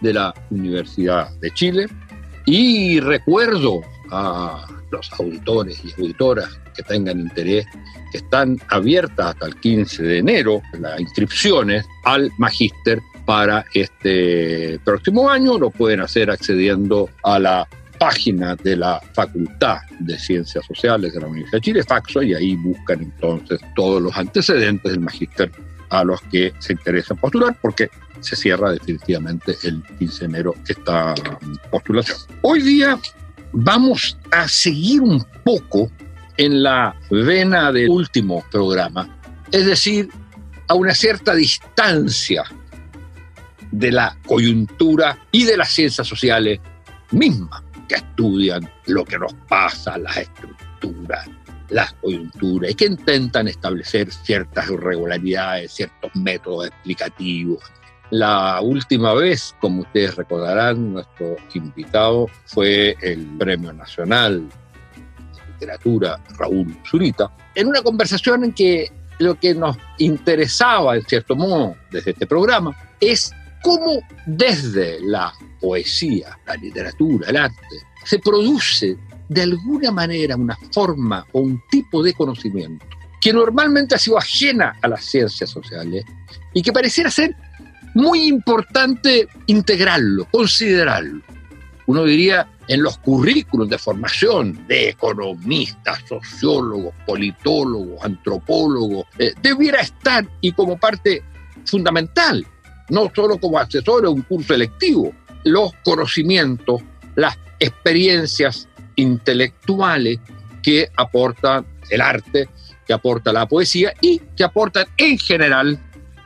de la Universidad de Chile. Y recuerdo a los auditores y auditoras que tengan interés, que están abiertas hasta el 15 de enero las inscripciones al magíster para este próximo año. Lo pueden hacer accediendo a la página de la Facultad de Ciencias Sociales de la Universidad de Chile, Faxo, y ahí buscan entonces todos los antecedentes del magíster a los que se interesan postular, porque se cierra definitivamente el 15 de enero esta postulación. Hoy día vamos a seguir un poco en la vena del último programa, es decir, a una cierta distancia de la coyuntura y de las ciencias sociales mismas, que estudian lo que nos pasa, las estructuras, las coyunturas, y que intentan establecer ciertas irregularidades, ciertos métodos explicativos, la última vez, como ustedes recordarán, nuestro invitado fue el Premio Nacional de Literatura Raúl Zurita, en una conversación en que lo que nos interesaba, en cierto modo, desde este programa, es cómo desde la poesía, la literatura, el arte, se produce de alguna manera una forma o un tipo de conocimiento que normalmente ha sido ajena a las ciencias sociales y que pareciera ser muy importante integrarlo, considerarlo. Uno diría en los currículos de formación de economistas, sociólogos, politólogos, antropólogos, eh, debiera estar y como parte fundamental, no solo como asesor de un curso electivo, los conocimientos, las experiencias intelectuales que aporta el arte, que aporta la poesía y que aportan en general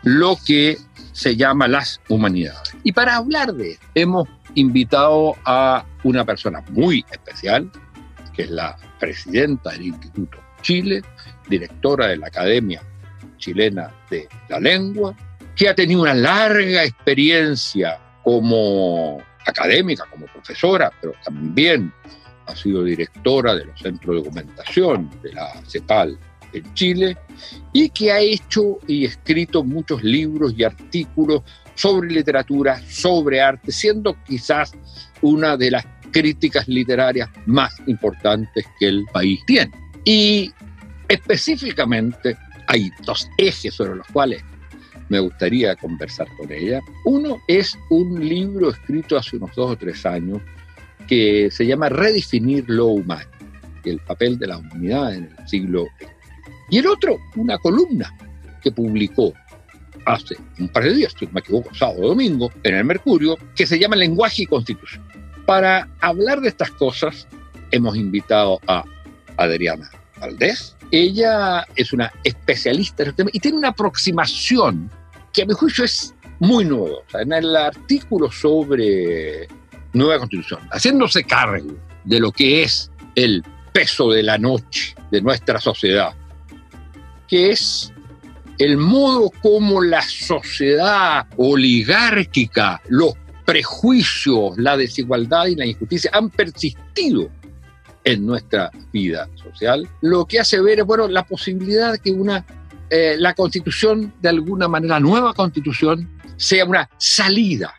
lo que se llama Las Humanidades. Y para hablar de esto, hemos invitado a una persona muy especial, que es la presidenta del Instituto Chile, directora de la Academia Chilena de la Lengua, que ha tenido una larga experiencia como académica, como profesora, pero también ha sido directora de los centros de documentación de la CEPAL en Chile y que ha hecho y escrito muchos libros y artículos sobre literatura, sobre arte, siendo quizás una de las críticas literarias más importantes que el país tiene. Y específicamente hay dos ejes sobre los cuales me gustaría conversar con ella. Uno es un libro escrito hace unos dos o tres años que se llama Redefinir lo humano, el papel de la humanidad en el siglo XX. Y el otro, una columna que publicó hace un par de días, si no me equivoco, sábado o domingo, en el Mercurio, que se llama Lenguaje y Constitución. Para hablar de estas cosas, hemos invitado a Adriana Valdés. Ella es una especialista en el tema y tiene una aproximación que a mi juicio es muy novedosa. En el artículo sobre nueva constitución, haciéndose cargo de lo que es el peso de la noche de nuestra sociedad, que es el modo como la sociedad oligárquica, los prejuicios, la desigualdad y la injusticia han persistido en nuestra vida social, lo que hace ver bueno, la posibilidad que una, eh, la constitución, de alguna manera, la nueva constitución, sea una salida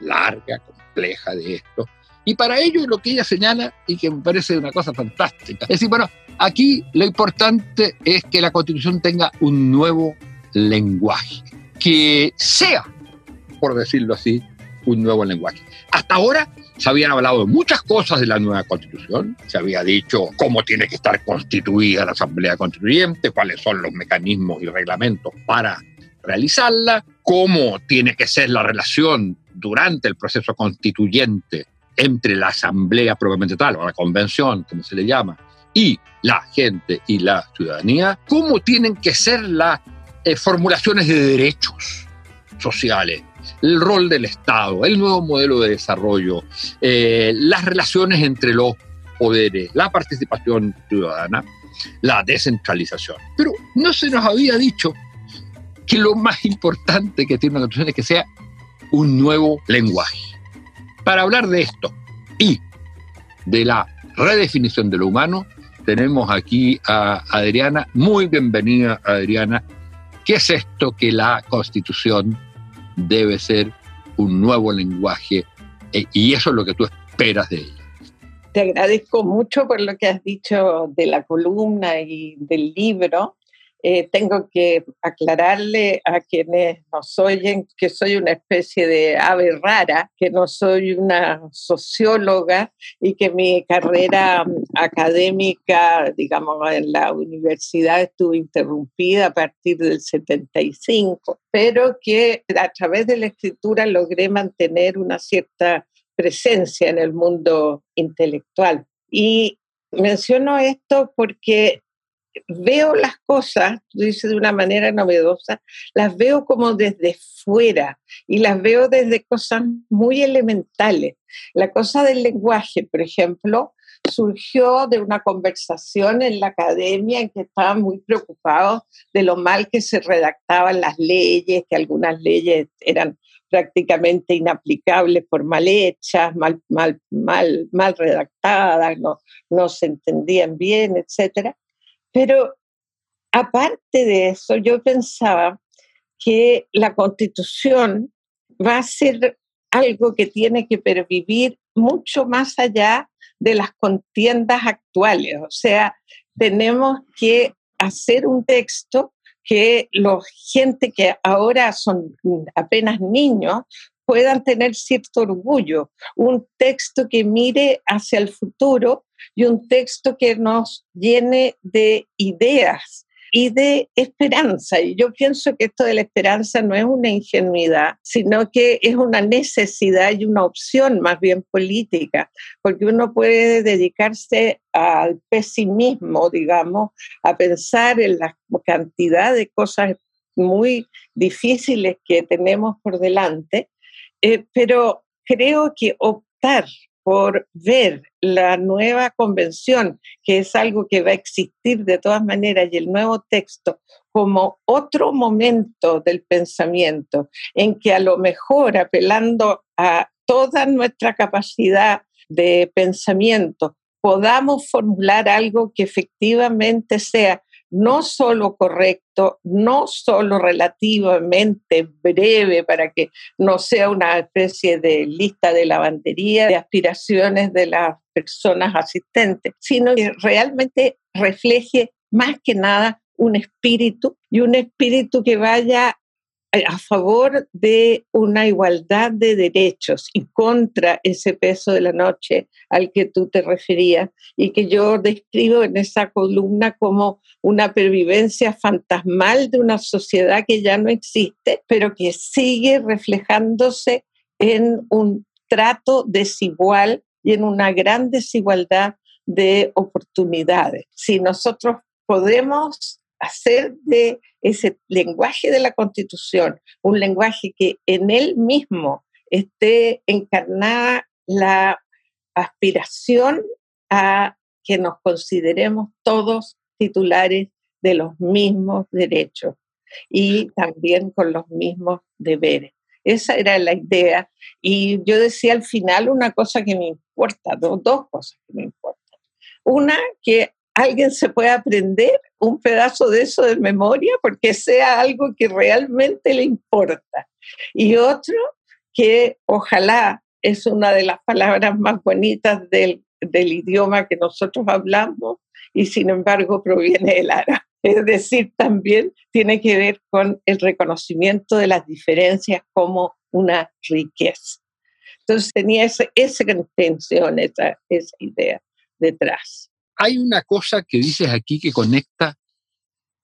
larga, de esto. Y para ello lo que ella señala, y que me parece una cosa fantástica, es decir, bueno, Aquí lo importante es que la constitución tenga un nuevo lenguaje, que sea, por decirlo así, un nuevo lenguaje. Hasta ahora se habían hablado de muchas cosas de la nueva constitución, se había dicho cómo tiene que estar constituida la Asamblea Constituyente, cuáles son los mecanismos y reglamentos para realizarla, cómo tiene que ser la relación durante el proceso constituyente entre la Asamblea propiamente tal, o la Convención, como se le llama, y la gente y la ciudadanía, cómo tienen que ser las eh, formulaciones de derechos sociales, el rol del Estado, el nuevo modelo de desarrollo, eh, las relaciones entre los poderes, la participación ciudadana, la descentralización. Pero no se nos había dicho que lo más importante que tiene una constitución es que sea un nuevo lenguaje. Para hablar de esto y de la redefinición de lo humano, tenemos aquí a Adriana. Muy bienvenida, Adriana. ¿Qué es esto que la constitución debe ser un nuevo lenguaje? Eh, y eso es lo que tú esperas de ella. Te agradezco mucho por lo que has dicho de la columna y del libro. Eh, tengo que aclararle a quienes nos oyen que soy una especie de ave rara, que no soy una socióloga y que mi carrera mm, académica, digamos, en la universidad estuvo interrumpida a partir del 75, pero que a través de la escritura logré mantener una cierta presencia en el mundo intelectual. Y menciono esto porque veo las cosas, tú dices de una manera novedosa, las veo como desde fuera y las veo desde cosas muy elementales. La cosa del lenguaje, por ejemplo, surgió de una conversación en la academia en que estaban muy preocupados de lo mal que se redactaban las leyes, que algunas leyes eran prácticamente inaplicables por mal hechas, mal, mal, mal, mal redactadas, no, no se entendían bien, etcétera. Pero aparte de eso, yo pensaba que la constitución va a ser algo que tiene que pervivir mucho más allá de las contiendas actuales. O sea, tenemos que hacer un texto que la gente que ahora son apenas niños puedan tener cierto orgullo, un texto que mire hacia el futuro y un texto que nos llene de ideas y de esperanza. Y yo pienso que esto de la esperanza no es una ingenuidad, sino que es una necesidad y una opción más bien política, porque uno puede dedicarse al pesimismo, digamos, a pensar en la cantidad de cosas muy difíciles que tenemos por delante, eh, pero creo que optar por ver la nueva convención, que es algo que va a existir de todas maneras, y el nuevo texto como otro momento del pensamiento, en que a lo mejor apelando a toda nuestra capacidad de pensamiento, podamos formular algo que efectivamente sea no solo correcto, no solo relativamente breve para que no sea una especie de lista de lavandería de aspiraciones de las personas asistentes, sino que realmente refleje más que nada un espíritu y un espíritu que vaya a favor de una igualdad de derechos y contra ese peso de la noche al que tú te referías y que yo describo en esa columna como una pervivencia fantasmal de una sociedad que ya no existe, pero que sigue reflejándose en un trato desigual y en una gran desigualdad de oportunidades. Si nosotros podemos hacer de ese lenguaje de la constitución un lenguaje que en él mismo esté encarnada la aspiración a que nos consideremos todos titulares de los mismos derechos y también con los mismos deberes. Esa era la idea. Y yo decía al final una cosa que me importa, dos, dos cosas que me importan. Una, que alguien se pueda aprender un pedazo de eso de memoria porque sea algo que realmente le importa. Y otro que ojalá es una de las palabras más bonitas del, del idioma que nosotros hablamos y sin embargo proviene del árabe. Es decir, también tiene que ver con el reconocimiento de las diferencias como una riqueza. Entonces tenía esa, esa intención, esa, esa idea detrás hay una cosa que dices aquí que conecta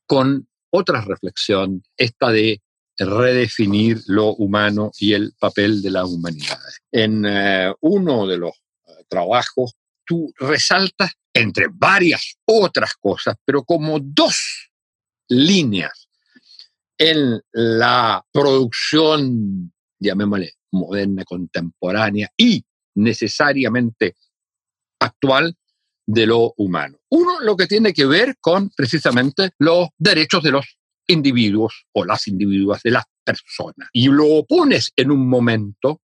con otra reflexión, esta de redefinir lo humano y el papel de la humanidad. En eh, uno de los eh, trabajos, tú resaltas, entre varias otras cosas, pero como dos líneas en la producción, llamémosle, moderna, contemporánea y necesariamente actual de lo humano. Uno, lo que tiene que ver con precisamente los derechos de los individuos o las individuas de las personas. Y lo opones en un momento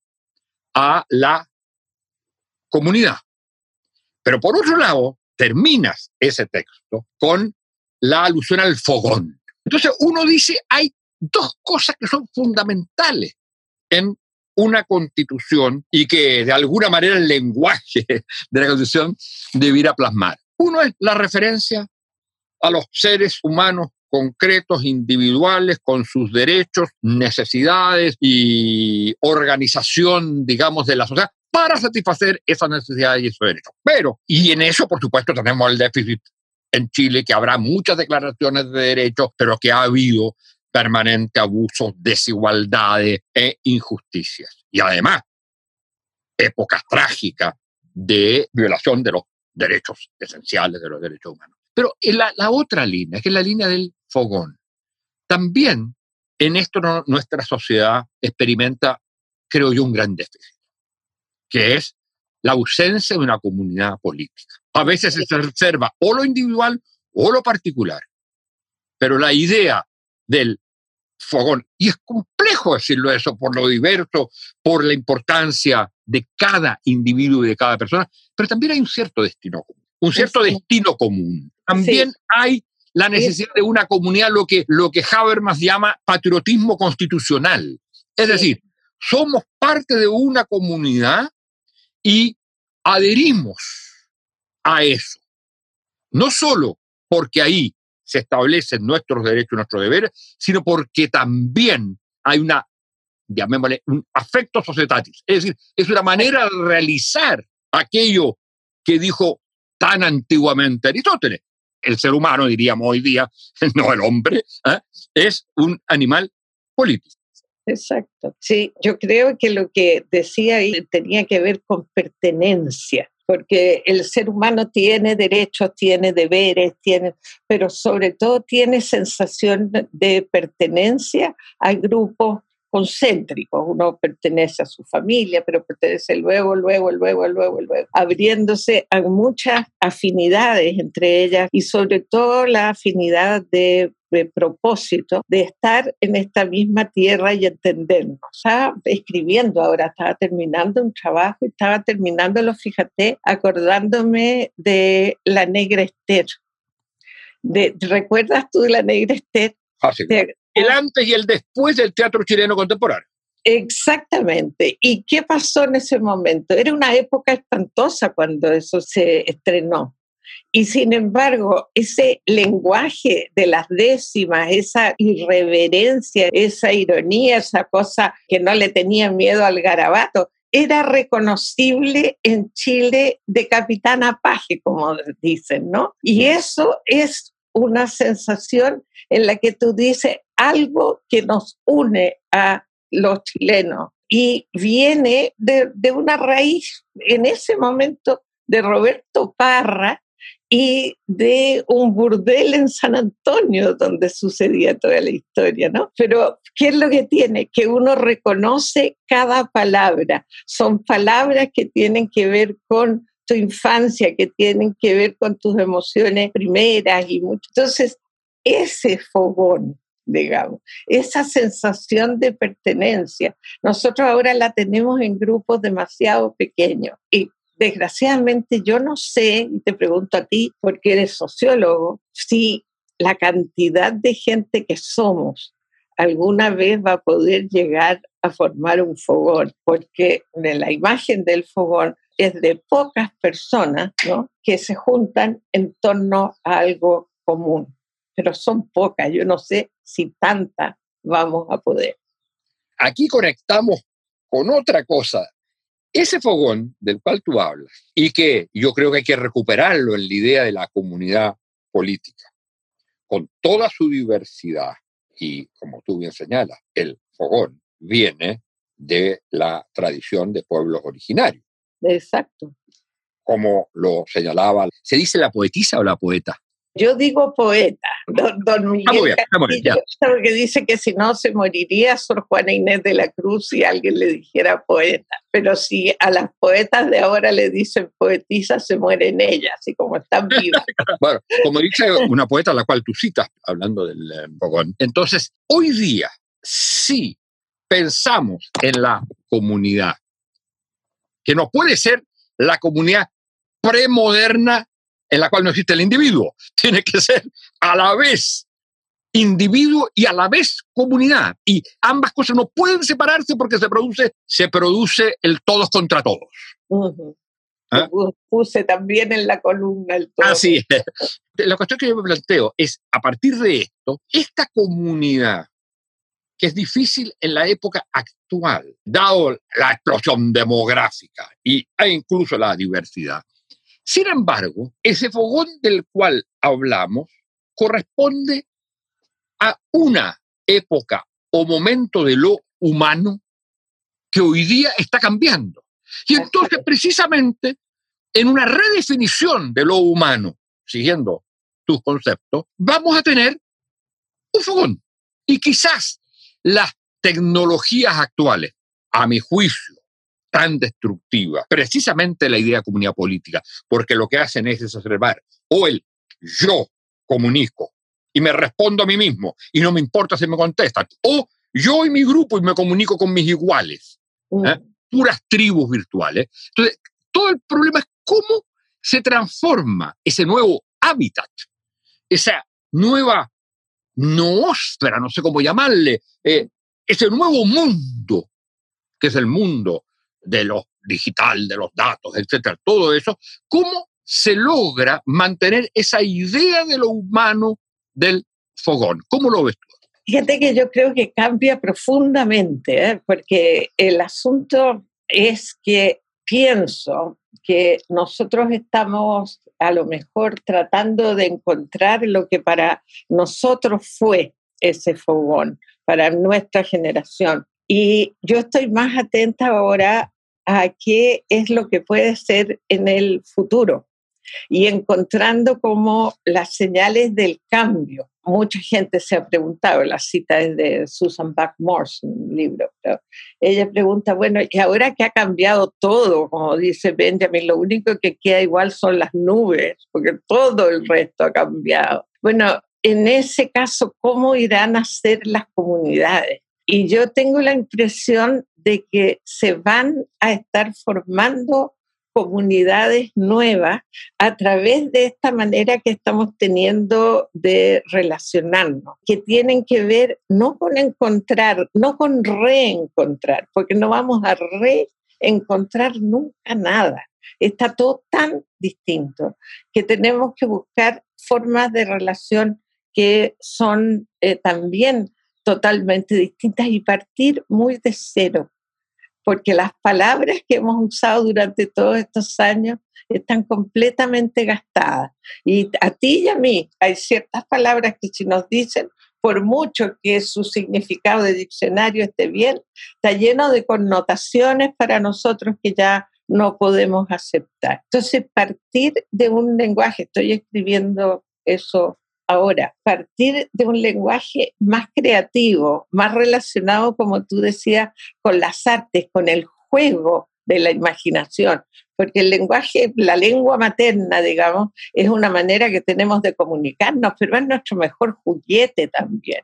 a la comunidad. Pero por otro lado, terminas ese texto con la alusión al fogón. Entonces uno dice, hay dos cosas que son fundamentales en una constitución y que de alguna manera el lenguaje de la constitución debiera plasmar. Uno es la referencia a los seres humanos concretos, individuales, con sus derechos, necesidades y organización, digamos, de la sociedad para satisfacer esas necesidades y esos derechos. Pero, y en eso, por supuesto, tenemos el déficit en Chile, que habrá muchas declaraciones de derechos, pero que ha habido permanente abusos, desigualdades e injusticias. Y además, épocas trágicas de violación de los derechos esenciales de los derechos humanos. Pero en la, la otra línea, que es la línea del fogón, también en esto nuestra sociedad experimenta, creo yo, un gran déficit, que es la ausencia de una comunidad política. A veces se observa o lo individual o lo particular, pero la idea del fogón. Y es complejo decirlo eso por lo diverso, por la importancia de cada individuo y de cada persona, pero también hay un cierto destino común. Un cierto destino común. También hay la necesidad de una comunidad, lo que, lo que Habermas llama patriotismo constitucional. Es decir, somos parte de una comunidad y adherimos a eso. No solo porque ahí se establecen nuestros derechos y nuestros deberes, sino porque también hay una, llamémosle, un afecto societatis. Es decir, es una manera de realizar aquello que dijo tan antiguamente Aristóteles. El ser humano, diríamos hoy día, no el hombre, ¿eh? es un animal político. Exacto. Sí, yo creo que lo que decía ahí tenía que ver con pertenencia porque el ser humano tiene derechos, tiene deberes, tiene, pero sobre todo tiene sensación de pertenencia a grupos concéntricos. Uno pertenece a su familia, pero pertenece luego, luego, luego, luego, luego, abriéndose a muchas afinidades entre ellas y sobre todo la afinidad de de propósito de estar en esta misma tierra y entendernos. Estaba escribiendo ahora, estaba terminando un trabajo y estaba terminándolo, fíjate, acordándome de la negra Esther. De, ¿Recuerdas tú de la negra Esther? Ah, el antes y el después del teatro chileno contemporáneo. Exactamente. ¿Y qué pasó en ese momento? Era una época espantosa cuando eso se estrenó. Y sin embargo, ese lenguaje de las décimas, esa irreverencia, esa ironía, esa cosa que no le tenía miedo al garabato, era reconocible en Chile de capitana paje, como dicen, ¿no? Y eso es una sensación en la que tú dices algo que nos une a los chilenos y viene de, de una raíz en ese momento de Roberto Parra, y de un burdel en San Antonio donde sucedía toda la historia, ¿no? Pero, ¿qué es lo que tiene? Que uno reconoce cada palabra. Son palabras que tienen que ver con tu infancia, que tienen que ver con tus emociones primeras y mucho. Entonces, ese fogón, digamos, esa sensación de pertenencia, nosotros ahora la tenemos en grupos demasiado pequeños y desgraciadamente yo no sé, y te pregunto a ti, porque eres sociólogo, si la cantidad de gente que somos alguna vez va a poder llegar a formar un fogón, porque la imagen del fogón es de pocas personas ¿no? que se juntan en torno a algo común, pero son pocas, yo no sé si tantas vamos a poder. Aquí conectamos con otra cosa ese fogón del cual tú hablas, y que yo creo que hay que recuperarlo en la idea de la comunidad política, con toda su diversidad, y como tú bien señalas, el fogón viene de la tradición de pueblos originarios. Exacto. Como lo señalaba, ¿se dice la poetisa o la poeta? Yo digo poeta, don, don Miguel porque dice que si no se moriría Sor Juana Inés de la Cruz si alguien le dijera poeta. Pero si a las poetas de ahora le dicen poetisa, se mueren ellas, y como están vivas. bueno, como dice una poeta a la cual tú citas, hablando del eh, fogón. Entonces, hoy día, si pensamos en la comunidad, que no puede ser la comunidad premoderna en la cual no existe el individuo. Tiene que ser a la vez individuo y a la vez comunidad. Y ambas cosas no pueden separarse porque se produce, se produce el todos contra todos. ¿Ah? Puse también en la columna el todo. Así es. La cuestión que yo me planteo es, a partir de esto, esta comunidad que es difícil en la época actual, dado la explosión demográfica y, e incluso la diversidad, sin embargo, ese fogón del cual hablamos corresponde a una época o momento de lo humano que hoy día está cambiando. Y entonces, precisamente, en una redefinición de lo humano, siguiendo tus conceptos, vamos a tener un fogón. Y quizás las tecnologías actuales, a mi juicio, tan destructiva, precisamente la idea de comunidad política, porque lo que hacen es exacerbar o el yo comunico y me respondo a mí mismo y no me importa si me contestan, o yo y mi grupo y me comunico con mis iguales, ¿eh? mm. puras tribus virtuales. Entonces, todo el problema es cómo se transforma ese nuevo hábitat, esa nueva noósfera, no sé cómo llamarle, eh, ese nuevo mundo, que es el mundo de lo digital, de los datos, etcétera, todo eso, ¿cómo se logra mantener esa idea de lo humano del fogón? ¿Cómo lo ves tú? Fíjate que yo creo que cambia profundamente, ¿eh? porque el asunto es que pienso que nosotros estamos a lo mejor tratando de encontrar lo que para nosotros fue ese fogón, para nuestra generación. Y yo estoy más atenta ahora a qué es lo que puede ser en el futuro y encontrando como las señales del cambio. Mucha gente se ha preguntado, la cita es de Susan Buck Morse, un libro, ella pregunta, bueno, ¿y ahora que ha cambiado todo? Como dice Benjamin, lo único que queda igual son las nubes, porque todo el resto ha cambiado. Bueno, en ese caso, ¿cómo irán a ser las comunidades? Y yo tengo la impresión de que se van a estar formando comunidades nuevas a través de esta manera que estamos teniendo de relacionarnos, que tienen que ver no con encontrar, no con reencontrar, porque no vamos a reencontrar nunca nada. Está todo tan distinto que tenemos que buscar formas de relación que son eh, también totalmente distintas y partir muy de cero, porque las palabras que hemos usado durante todos estos años están completamente gastadas. Y a ti y a mí hay ciertas palabras que si nos dicen, por mucho que su significado de diccionario esté bien, está lleno de connotaciones para nosotros que ya no podemos aceptar. Entonces, partir de un lenguaje, estoy escribiendo eso Ahora, partir de un lenguaje más creativo, más relacionado, como tú decías, con las artes, con el juego de la imaginación, porque el lenguaje, la lengua materna, digamos, es una manera que tenemos de comunicarnos, pero es nuestro mejor juguete también.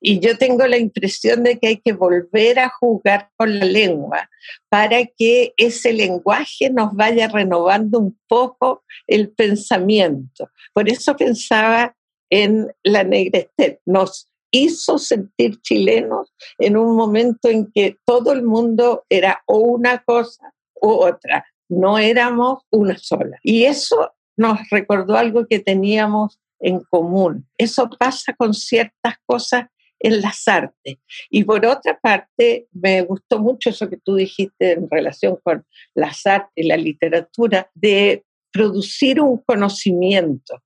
Y yo tengo la impresión de que hay que volver a jugar con la lengua para que ese lenguaje nos vaya renovando un poco el pensamiento. Por eso pensaba en la negrestez. Nos hizo sentir chilenos en un momento en que todo el mundo era o una cosa u otra, no éramos una sola. Y eso nos recordó algo que teníamos en común. Eso pasa con ciertas cosas en las artes. Y por otra parte, me gustó mucho eso que tú dijiste en relación con las artes y la literatura, de producir un conocimiento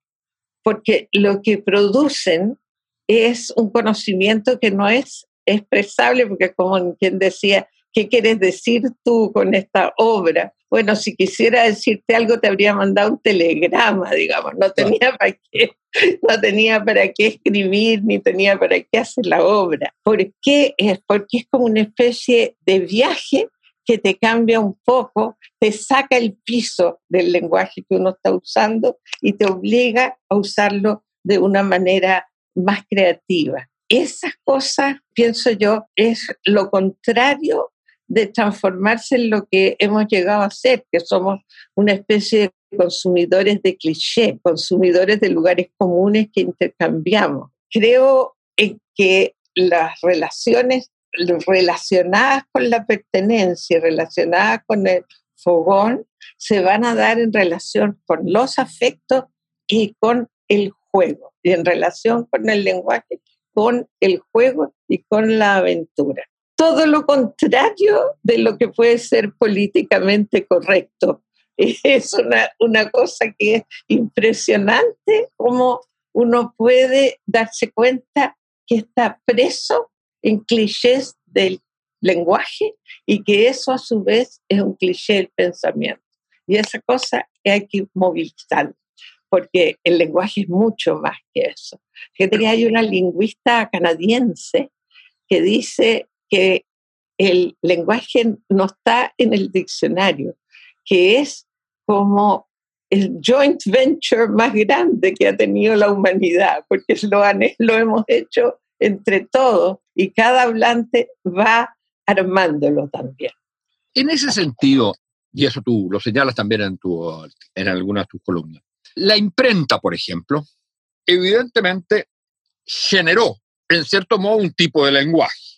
porque lo que producen es un conocimiento que no es expresable, porque como quien decía, ¿qué quieres decir tú con esta obra? Bueno, si quisiera decirte algo, te habría mandado un telegrama, digamos, no tenía para qué, no tenía para qué escribir, ni tenía para qué hacer la obra. ¿Por qué? Es porque es como una especie de viaje que te cambia un poco, te saca el piso del lenguaje que uno está usando y te obliga a usarlo de una manera más creativa. Esas cosas, pienso yo, es lo contrario de transformarse en lo que hemos llegado a ser, que somos una especie de consumidores de cliché, consumidores de lugares comunes que intercambiamos. Creo en que las relaciones relacionadas con la pertenencia, relacionadas con el fogón, se van a dar en relación con los afectos y con el juego, y en relación con el lenguaje, con el juego y con la aventura todo lo contrario de lo que puede ser políticamente correcto. Es una, una cosa que es impresionante cómo uno puede darse cuenta que está preso en clichés del lenguaje y que eso a su vez es un cliché del pensamiento. Y esa cosa hay que movilizar, porque el lenguaje es mucho más que eso. Hay una lingüista canadiense que dice que el lenguaje no está en el diccionario, que es como el joint venture más grande que ha tenido la humanidad, porque lo, lo hemos hecho entre todos y cada hablante va armándolo también. En ese sentido, y eso tú lo señalas también en, tu, en algunas de tus columnas, la imprenta, por ejemplo, evidentemente generó, en cierto modo, un tipo de lenguaje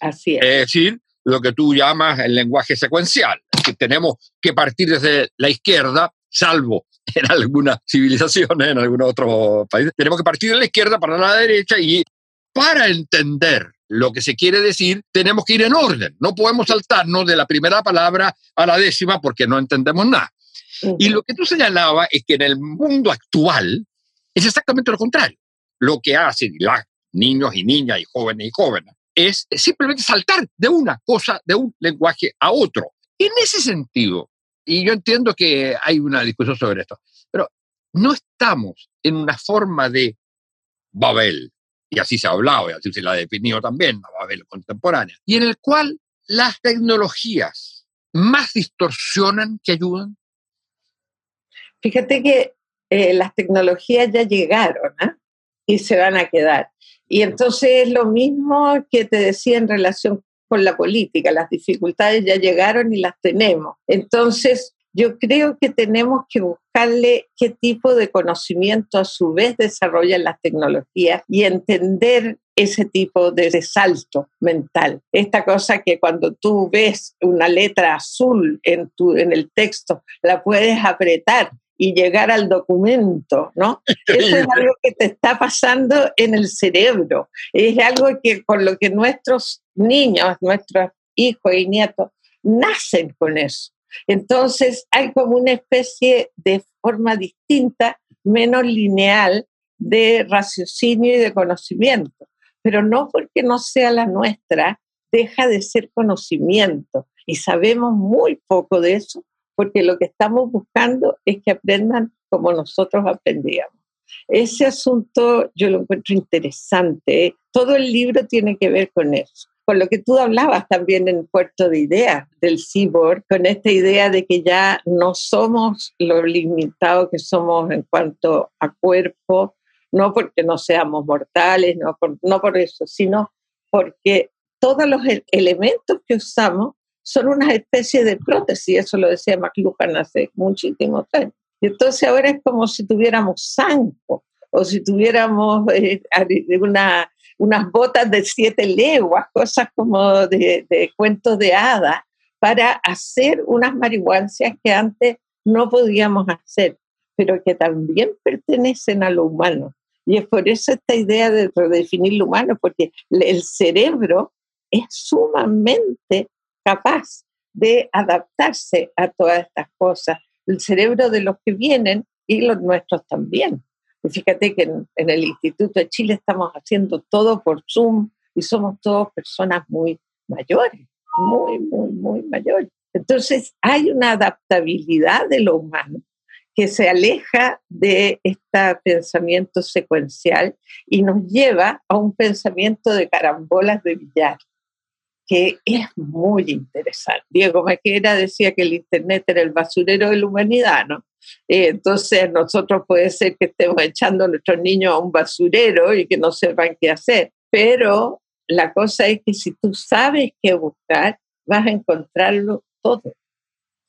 Así es. Es decir, lo que tú llamas el lenguaje secuencial, que tenemos que partir desde la izquierda, salvo en algunas civilizaciones, en algunos otros países, tenemos que partir de la izquierda para la derecha y para entender lo que se quiere decir, tenemos que ir en orden. No podemos saltarnos de la primera palabra a la décima porque no entendemos nada. Y lo que tú señalabas es que en el mundo actual es exactamente lo contrario. Lo que hacen los niños y niñas y jóvenes y jóvenes es simplemente saltar de una cosa, de un lenguaje a otro. En ese sentido, y yo entiendo que hay una discusión sobre esto, pero no estamos en una forma de Babel, y así se ha hablado, y así se la ha definido también, la Babel contemporánea, y en el cual las tecnologías más distorsionan que ayudan. Fíjate que eh, las tecnologías ya llegaron ¿eh? y se van a quedar. Y entonces es lo mismo que te decía en relación con la política, las dificultades ya llegaron y las tenemos. Entonces, yo creo que tenemos que buscarle qué tipo de conocimiento a su vez desarrollan las tecnologías y entender ese tipo de salto mental. Esta cosa que cuando tú ves una letra azul en, tu, en el texto, la puedes apretar y llegar al documento, ¿no? Eso es algo que te está pasando en el cerebro. Es algo que con lo que nuestros niños, nuestros hijos y nietos nacen con eso. Entonces hay como una especie de forma distinta, menos lineal, de raciocinio y de conocimiento. Pero no porque no sea la nuestra, deja de ser conocimiento. Y sabemos muy poco de eso porque lo que estamos buscando es que aprendan como nosotros aprendíamos. Ese asunto yo lo encuentro interesante. ¿eh? Todo el libro tiene que ver con eso. Con lo que tú hablabas también en Puerto de Ideas del cyborg, con esta idea de que ya no somos lo limitados que somos en cuanto a cuerpo, no porque no seamos mortales, no por, no por eso, sino porque todos los elementos que usamos son una especie de prótesis, eso lo decía McLuhan hace muchísimo tiempo. Y entonces ahora es como si tuviéramos zanco o si tuviéramos eh, una, unas botas de siete leguas, cosas como de, cuentos de hadas, para hacer unas marihuancias que antes no podíamos hacer, pero que también pertenecen a lo humano. Y es por eso esta idea de redefinir lo humano, porque el cerebro es sumamente capaz de adaptarse a todas estas cosas, el cerebro de los que vienen y los nuestros también. Fíjate que en, el Instituto de Chile estamos haciendo todo por Zoom y somos todos personas muy mayores. muy, muy, muy mayor. Entonces hay una adaptabilidad de lo humano que se aleja de este pensamiento secuencial y nos lleva a un pensamiento de carambolas de billar, que es muy interesante. Diego Maquera decía que el Internet era el basurero de la humanidad, ¿no? Eh, entonces nosotros puede ser que estemos echando a nuestros niños a un basurero y que no sepan qué hacer, pero la cosa es que si tú sabes qué buscar, vas a encontrarlo todo.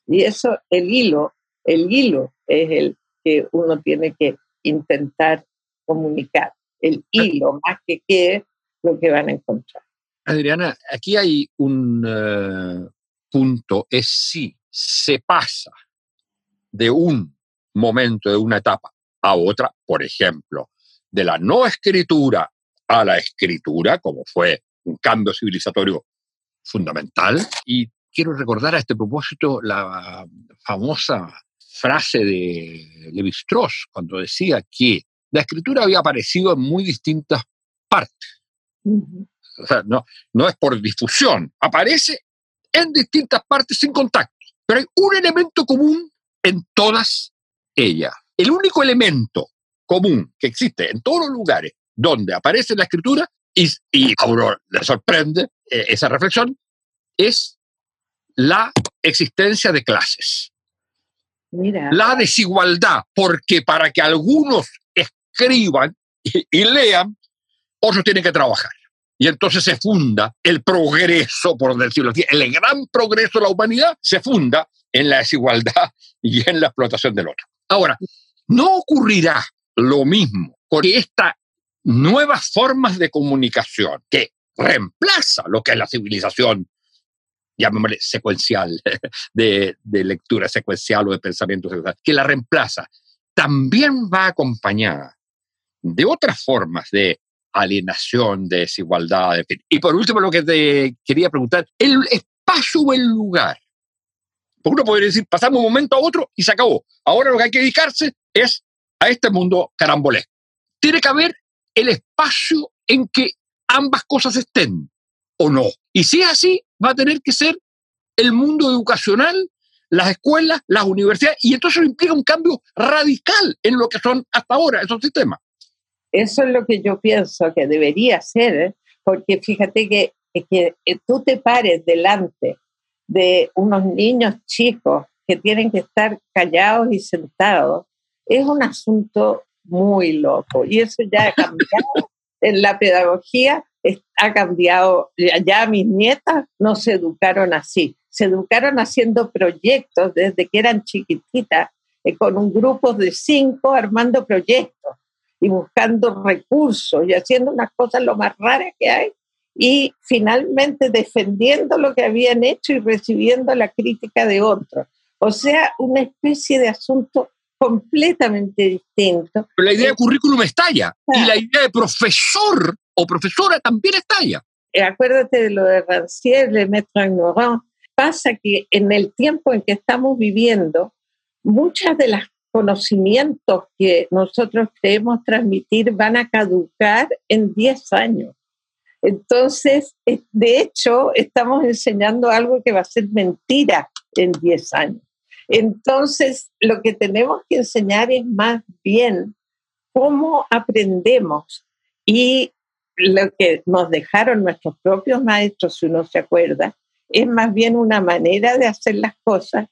Y eso, el hilo, el hilo es el que uno tiene que intentar comunicar. El hilo, más que qué es lo que van a encontrar. Adriana, aquí hay un eh, punto, es si se pasa de un momento, de una etapa a otra, por ejemplo, de la no escritura a la escritura, como fue un cambio civilizatorio fundamental. Y quiero recordar a este propósito la famosa frase de Levi-Strauss cuando decía que la escritura había aparecido en muy distintas partes. O sea, no, no es por difusión, aparece en distintas partes sin contacto, pero hay un elemento común en todas ellas. El único elemento común que existe en todos los lugares donde aparece la escritura, y, y a uno le sorprende eh, esa reflexión, es la existencia de clases. La desigualdad, porque para que algunos escriban y, lean, otros tienen que trabajar. Y entonces se funda el progreso, por decirlo así, el gran progreso de la humanidad se funda en la desigualdad y en la explotación del otro. Ahora, no ocurrirá lo mismo con estas nuevas formas de comunicación que reemplaza lo que es la civilización llamémosle secuencial, de, lectura secuencial o de pensamiento secuencial, que la reemplaza, también va acompañada de otras formas de alienación, de desigualdad. Y por último, lo que te quería preguntar, el espacio o el lugar. Porque uno podría decir, pasamos un momento a otro y se acabó. Ahora lo que hay que dedicarse es a este mundo carambolesco. Tiene que haber el espacio en que ambas cosas estén o no. Y si es así, va a tener que ser el mundo educacional, las escuelas, las universidades, y entonces implica un cambio radical en lo que son hasta ahora esos sistemas. Eso es lo que yo pienso que debería ser, ¿eh? porque fíjate que, que eh, tú te pares delante de unos niños chicos que tienen que estar callados y sentados, es un asunto muy loco. Y eso ya ha cambiado en la pedagogía ha cambiado. Ya mis nietas no se educaron así. Se educaron haciendo proyectos desde que eran chiquititas, eh, con un grupo de cinco armando proyectos y buscando recursos y haciendo unas cosas lo más raras que hay y finalmente defendiendo lo que habían hecho y recibiendo la crítica de otros. O sea, una especie de asunto completamente distinto. Pero la idea de currículum estalla y la idea de profesor o profesora también estalla. Eh, acuérdate de lo de Rancière, de Maître Ignorant. Pasa que en el tiempo en que estamos viviendo, muchas de las conocimientos que nosotros queremos transmitir van a caducar en 10 años. Entonces, de hecho, estamos enseñando algo que va a ser mentira en 10 años. Entonces, lo que tenemos que enseñar es más bien cómo aprendemos y lo que nos dejaron nuestros propios maestros, si uno se acuerda, es más bien una manera de hacer las cosas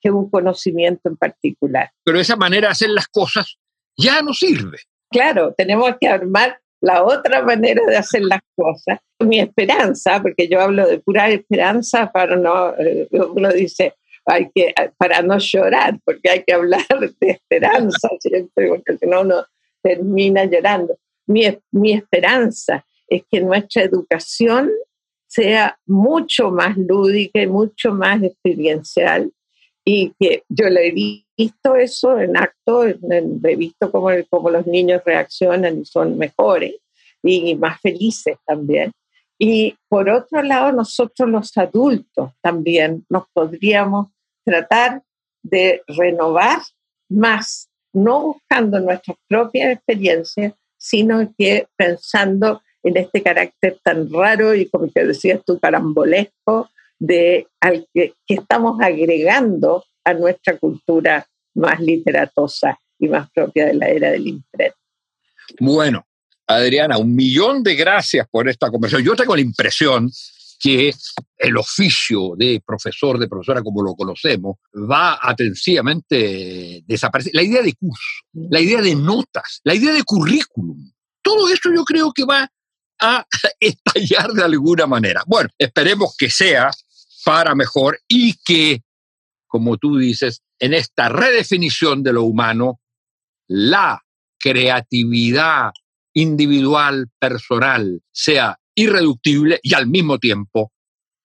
que un conocimiento en particular. Pero esa manera de hacer las cosas ya no sirve. Claro, tenemos que armar la otra manera de hacer las cosas. Mi esperanza, porque yo hablo de pura esperanza, para no, eh, uno dice, hay que, para no llorar, porque hay que hablar de esperanza siempre, porque si no uno termina llorando. Mi, mi esperanza es que nuestra educación sea mucho más lúdica y mucho más experiencial y que yo lo he visto eso en acto, he visto cómo, cómo los niños reaccionan y son mejores y más felices también. Y por otro lado, nosotros los adultos también nos podríamos tratar de renovar más, no buscando nuestras propias experiencias, sino que pensando en este carácter tan raro y como que decías tú, carambolesco de al que, estamos agregando a nuestra cultura más literatosa y más propia de la era del impreso. Bueno, Adriana, un millón de gracias por esta conversación. Yo tengo la impresión que el oficio de profesor, de profesora como lo conocemos, va a sencillamente desaparecer. La idea de curso, la idea de notas, la idea de currículum, todo eso yo creo que va a estallar de alguna manera. Bueno, esperemos que sea para mejor y que, como tú dices, en esta redefinición de lo humano, la creatividad individual, personal, sea irreductible y al mismo tiempo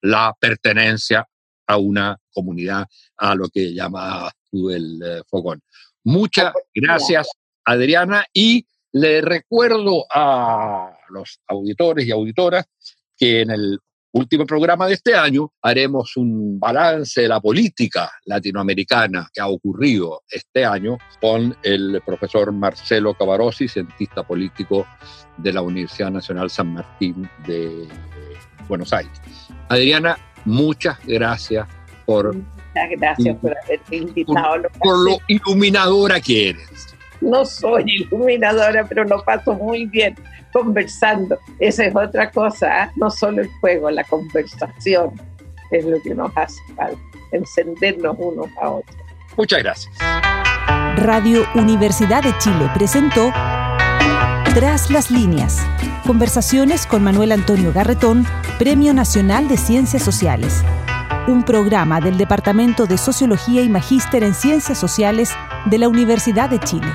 la pertenencia a una comunidad, a lo que llama tú el eh, fogón. Muchas gracias, Adriana, y le recuerdo a los auditores y auditoras que en el último programa de este año haremos un balance de la política latinoamericana que ha ocurrido este año con el profesor Marcelo Cavarossi, cientista político de la Universidad Nacional San Martín de Buenos Aires. Adriana, muchas gracias por... Muchas gracias por haberte invitado. Por, lo iluminadora que eres. No soy iluminadora, pero lo paso muy bien conversando. Esa es otra cosa, ¿ah? no solo el juego, la conversación es lo que nos hace falta, encendernos unos a otros. Muchas gracias. Radio Universidad de Chile presentó Tras las líneas. Conversaciones con Manuel Antonio Garretón, Premio Nacional de Ciencias Sociales. Un programa del Departamento de Sociología y Magíster en Ciencias Sociales de la Universidad de Chile.